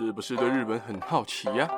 是不是对日本很好奇呀？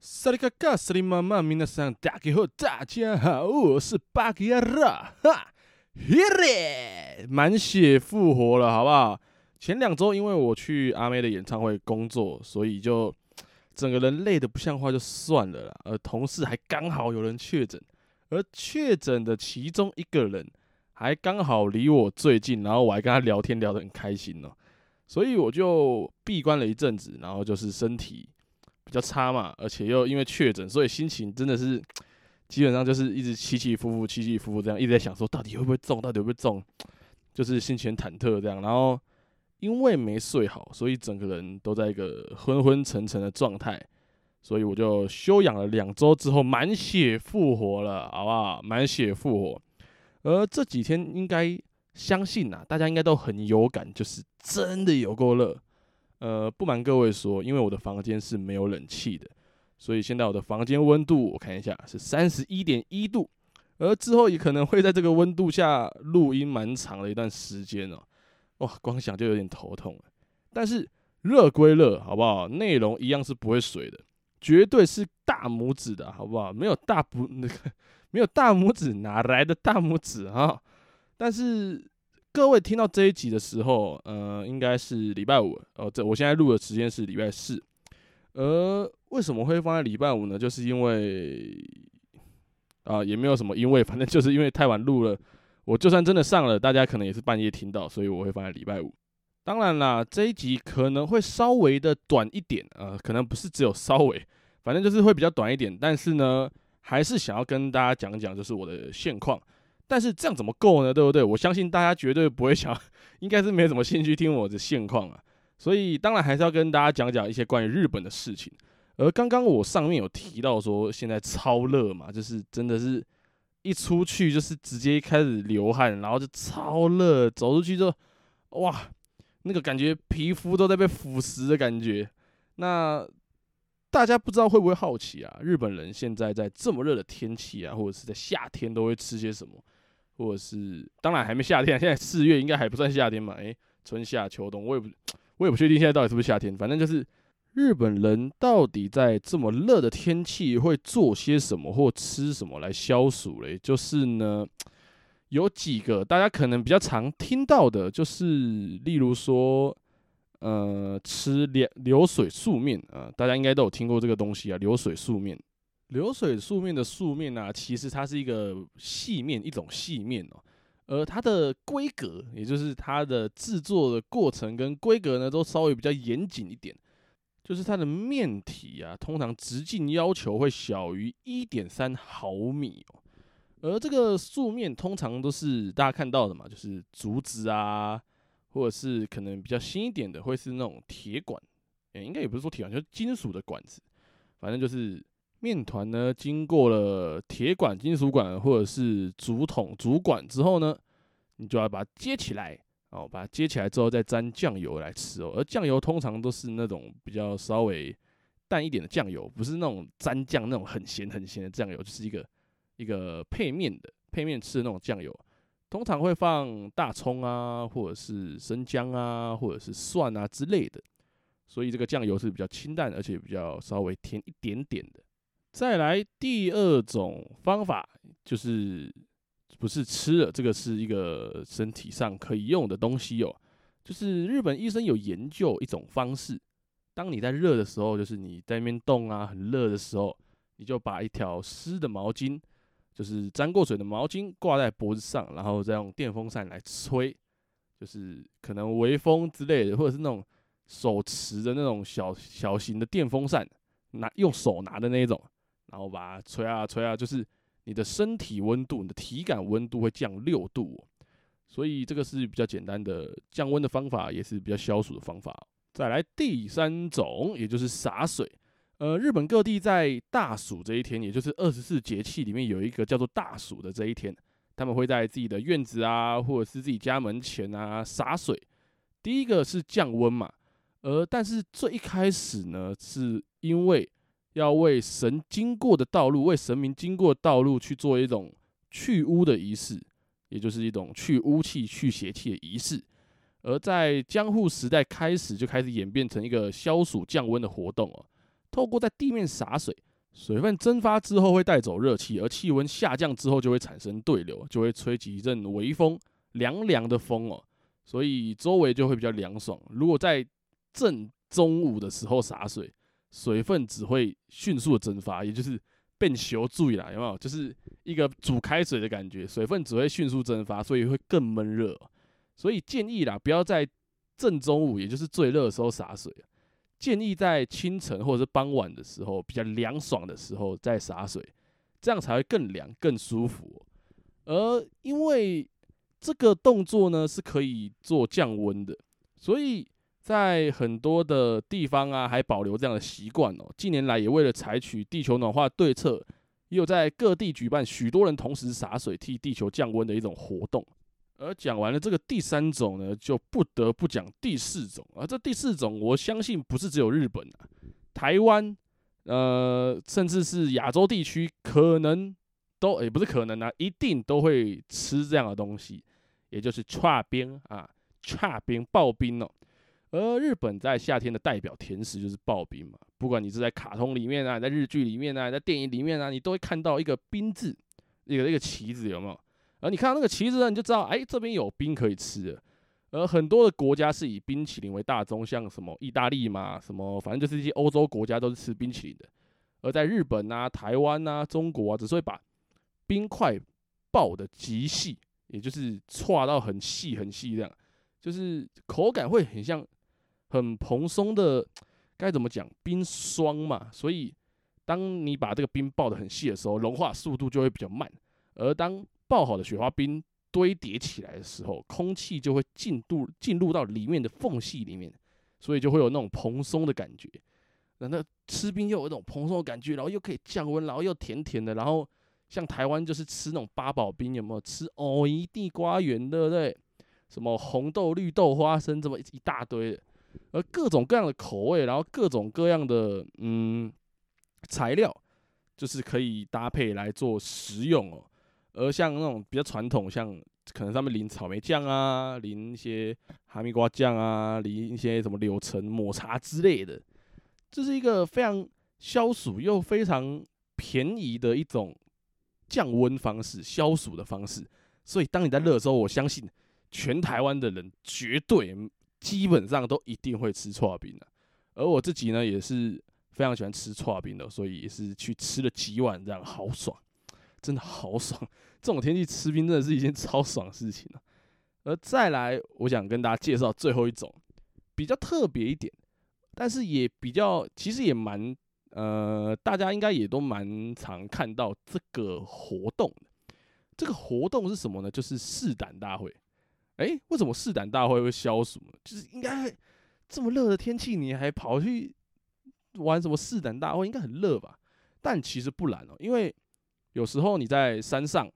萨利卡卡，萨利妈妈，皆さん大家好，大家好，我是巴吉亚拉，哈，嘿嘞，满血复活了，好不好？前两周因为我去阿妹的演唱会工作，所以就整个人累得不像话，就算了啦。而同事还刚好有人确诊。而确诊的其中一个人还刚好离我最近，然后我还跟他聊天聊得很开心哦，所以我就闭关了一阵子，然后就是身体比较差嘛，而且又因为确诊，所以心情真的是 基本上就是一直起起伏伏、起起伏伏这样，一直在想说到底会不会中，到底会不会中，就是心情忐忑这样。然后因为没睡好，所以整个人都在一个昏昏沉沉的状态。所以我就休养了两周之后，满血复活了，好不好？满血复活。而这几天应该相信啊，大家应该都很有感，就是真的有够热。呃，不瞒各位说，因为我的房间是没有冷气的，所以现在我的房间温度我看一下是三十一点一度。而之后也可能会在这个温度下录音蛮长的一段时间哦。哇，光想就有点头痛。但是热归热，好不好？内容一样是不会水的。绝对是大拇指的，好不好？没有大拇那个，没有大拇指，哪来的大拇指啊？但是各位听到这一集的时候，呃，应该是礼拜五哦。这我现在录的时间是礼拜四。而为什么会放在礼拜五呢？就是因为啊，也没有什么因为，反正就是因为太晚录了。我就算真的上了，大家可能也是半夜听到，所以我会放在礼拜五。当然啦，这一集可能会稍微的短一点，呃，可能不是只有稍微，反正就是会比较短一点。但是呢，还是想要跟大家讲讲，就是我的现况。但是这样怎么够呢？对不对？我相信大家绝对不会想，应该是没什么兴趣听我的现况啊。所以当然还是要跟大家讲讲一些关于日本的事情。而刚刚我上面有提到说，现在超热嘛，就是真的是一出去就是直接开始流汗，然后就超热，走出去就哇。那个感觉皮肤都在被腐蚀的感觉，那大家不知道会不会好奇啊？日本人现在在这么热的天气啊，或者是在夏天都会吃些什么？或者是当然还没夏天，现在四月应该还不算夏天嘛？诶，春夏秋冬，我也不我也不确定现在到底是不是夏天。反正就是日本人到底在这么热的天气会做些什么或吃什么来消暑嘞？就是呢。有几个大家可能比较常听到的，就是例如说，呃，吃流流水素面啊，大家应该都有听过这个东西啊。流水素面，流水素面的素面呢，其实它是一个细面，一种细面哦。而它的规格，也就是它的制作的过程跟规格呢，都稍微比较严谨一点。就是它的面体啊，通常直径要求会小于一点三毫米哦。而这个素面通常都是大家看到的嘛，就是竹子啊，或者是可能比较新一点的，会是那种铁管，诶，应该也不是说铁管，就是金属的管子，反正就是面团呢，经过了铁管、金属管或者是竹筒、竹管之后呢，你就要把它接起来，哦，把它接起来之后再沾酱油来吃哦。而酱油通常都是那种比较稍微淡一点的酱油，不是那种沾酱那种很咸很咸的酱油，就是一个。一个配面的配面吃的那种酱油，通常会放大葱啊，或者是生姜啊，或者是蒜啊之类的，所以这个酱油是比较清淡，而且比较稍微甜一点点的。再来第二种方法，就是不是吃了，这个是一个身体上可以用的东西哦，就是日本医生有研究一种方式，当你在热的时候，就是你在那边动啊，很热的时候，你就把一条湿的毛巾。就是沾过水的毛巾挂在脖子上，然后再用电风扇来吹，就是可能微风之类的，或者是那种手持的那种小小型的电风扇，拿用手拿的那种，然后把它吹啊吹啊，就是你的身体温度，你的体感温度会降六度，所以这个是比较简单的降温的方法，也是比较消暑的方法。再来第三种，也就是洒水。呃，日本各地在大暑这一天，也就是二十四节气里面有一个叫做大暑的这一天，他们会在自己的院子啊，或者是自己家门前啊洒水。第一个是降温嘛，呃，但是最一开始呢，是因为要为神经过的道路，为神明经过道路去做一种去污的仪式，也就是一种去污气、去邪气的仪式。而在江户时代开始，就开始演变成一个消暑降温的活动哦。透过在地面洒水，水分蒸发之后会带走热气，而气温下降之后就会产生对流，就会吹起一阵微风，凉凉的风哦。所以周围就会比较凉爽。如果在正中午的时候洒水，水分只会迅速的蒸发，也就是变小注意啦，有没有？就是一个煮开水的感觉，水分只会迅速蒸发，所以会更闷热。所以建议啦，不要在正中午，也就是最热的时候洒水。建议在清晨或者是傍晚的时候，比较凉爽的时候再洒水，这样才会更凉、更舒服。而因为这个动作呢，是可以做降温的，所以在很多的地方啊，还保留这样的习惯哦。近年来也为了采取地球暖化对策，也有在各地举办许多人同时洒水替地球降温的一种活动。而讲完了这个第三种呢，就不得不讲第四种。而这第四种，我相信不是只有日本啊，台湾，呃，甚至是亚洲地区，可能都也不是可能啊，一定都会吃这样的东西。也就是剉冰啊，剉冰刨冰哦。而日本在夏天的代表甜食就是刨冰嘛。不管你是在卡通里面啊，在日剧里面啊，在电影里面啊，你都会看到一个冰字，一个一个旗子，有没有？而你看到那个旗子呢，你就知道，哎，这边有冰可以吃了。而很多的国家是以冰淇淋为大宗，像什么意大利嘛，什么反正就是一些欧洲国家都是吃冰淇淋的。而在日本啊、台湾啊、中国啊，只是会把冰块爆得极细。也就是剉到很细很细这样，就是口感会很像很蓬松的，该怎么讲？冰霜嘛。所以当你把这个冰爆得很细的时候，融化速度就会比较慢。而当爆好的雪花冰堆叠起来的时候，空气就会进入进入到里面的缝隙里面，所以就会有那种蓬松的感觉。那那吃冰又有一种蓬松的感觉，然后又可以降温，然后又甜甜的，然后。像台湾就是吃那种八宝冰，有没有吃藕泥地瓜圆，对不对？什么红豆、绿豆、花生，这么一大堆的，而各种各样的口味，然后各种各样的嗯材料，就是可以搭配来做食用哦。而像那种比较传统，像可能上面淋草莓酱啊，淋一些哈密瓜酱啊，淋一些什么柳橙、抹茶之类的，这是一个非常消暑又非常便宜的一种。降温方式、消暑的方式，所以当你在热的时候，我相信全台湾的人绝对基本上都一定会吃剉冰的。而我自己呢，也是非常喜欢吃剉冰的，所以也是去吃了几碗，这样好爽，真的好爽。这种天气吃冰真的是一件 超爽的事情啊。而再来，我想跟大家介绍最后一种比较特别一点，但是也比较，其实也蛮。呃，大家应该也都蛮常看到这个活动的。这个活动是什么呢？就是试胆大会。诶，为什么试胆大会会消暑呢？就是应该这么热的天气，你还跑去玩什么试胆大会？应该很热吧？但其实不然哦，因为有时候你在山上，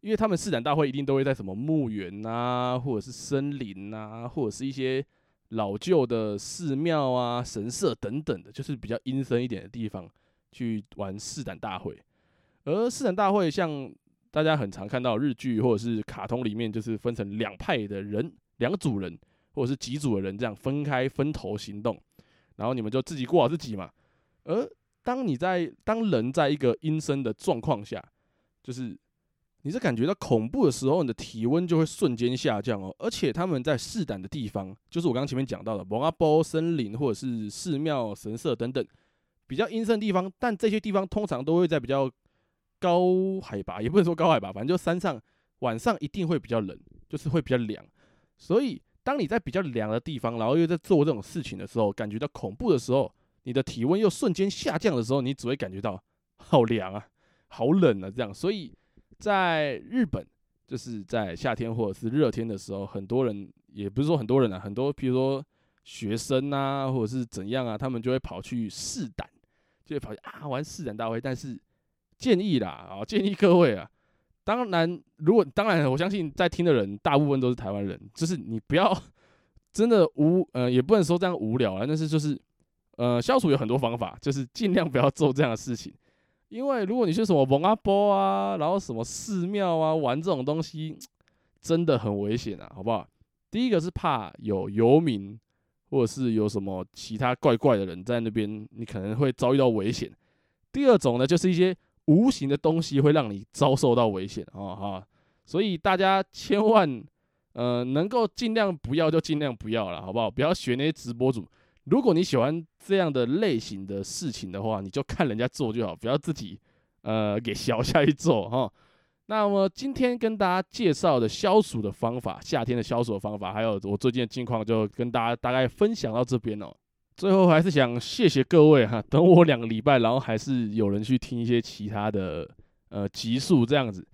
因为他们试胆大会一定都会在什么墓园啊，或者是森林啊，或者是一些。老旧的寺庙啊、神社等等的，就是比较阴森一点的地方去玩试胆大会。而试胆大会，像大家很常看到日剧或者是卡通里面，就是分成两派的人、两组人或者是几组的人这样分开分头行动，然后你们就自己过好自己嘛。而当你在当人在一个阴森的状况下，就是。你是感觉到恐怖的时候，你的体温就会瞬间下降哦。而且他们在试胆的地方，就是我刚刚前面讲到的蒙阿波森林或者是寺庙、神社等等比较阴森的地方，但这些地方通常都会在比较高海拔，也不能说高海拔，反正就山上晚上一定会比较冷，就是会比较凉。所以当你在比较凉的地方，然后又在做这种事情的时候，感觉到恐怖的时候，你的体温又瞬间下降的时候，你只会感觉到好凉啊，好冷啊，这样，所以。在日本，就是在夏天或者是热天的时候，很多人也不是说很多人啊，很多比如说学生啊，或者是怎样啊，他们就会跑去试胆，就会跑去啊玩试胆大会。但是建议啦，啊建议各位啊，当然如果当然我相信在听的人大部分都是台湾人，就是你不要 真的无呃也不能说这样无聊啊，但是就是呃消除有很多方法，就是尽量不要做这样的事情。因为如果你去什么蒙阿波啊，然后什么寺庙啊玩这种东西，真的很危险啊，好不好？第一个是怕有游民，或者是有什么其他怪怪的人在那边，你可能会遭遇到危险。第二种呢，就是一些无形的东西会让你遭受到危险啊哈，所以大家千万呃能够尽量不要就尽量不要了，好不好？不要学那些直播主。如果你喜欢这样的类型的事情的话，你就看人家做就好，不要自己呃给小下去做哈。那么今天跟大家介绍的消暑的方法，夏天的消暑的方法，还有我最近的近况，就跟大家大概分享到这边哦。最后还是想谢谢各位哈，等我两个礼拜，然后还是有人去听一些其他的呃集数这样子。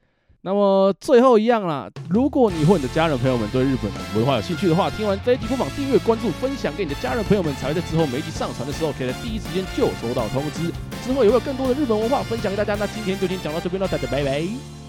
那么最后一样啦，如果你或你的家人朋友们对日本文化有兴趣的话，听完这一集不妨订阅、关注、分享给你的家人朋友们，才会在之后每一集上传的时候，可以在第一时间就收到通知。之后也会有更多的日本文化分享给大家。那今天就先讲到这边了，大家拜拜。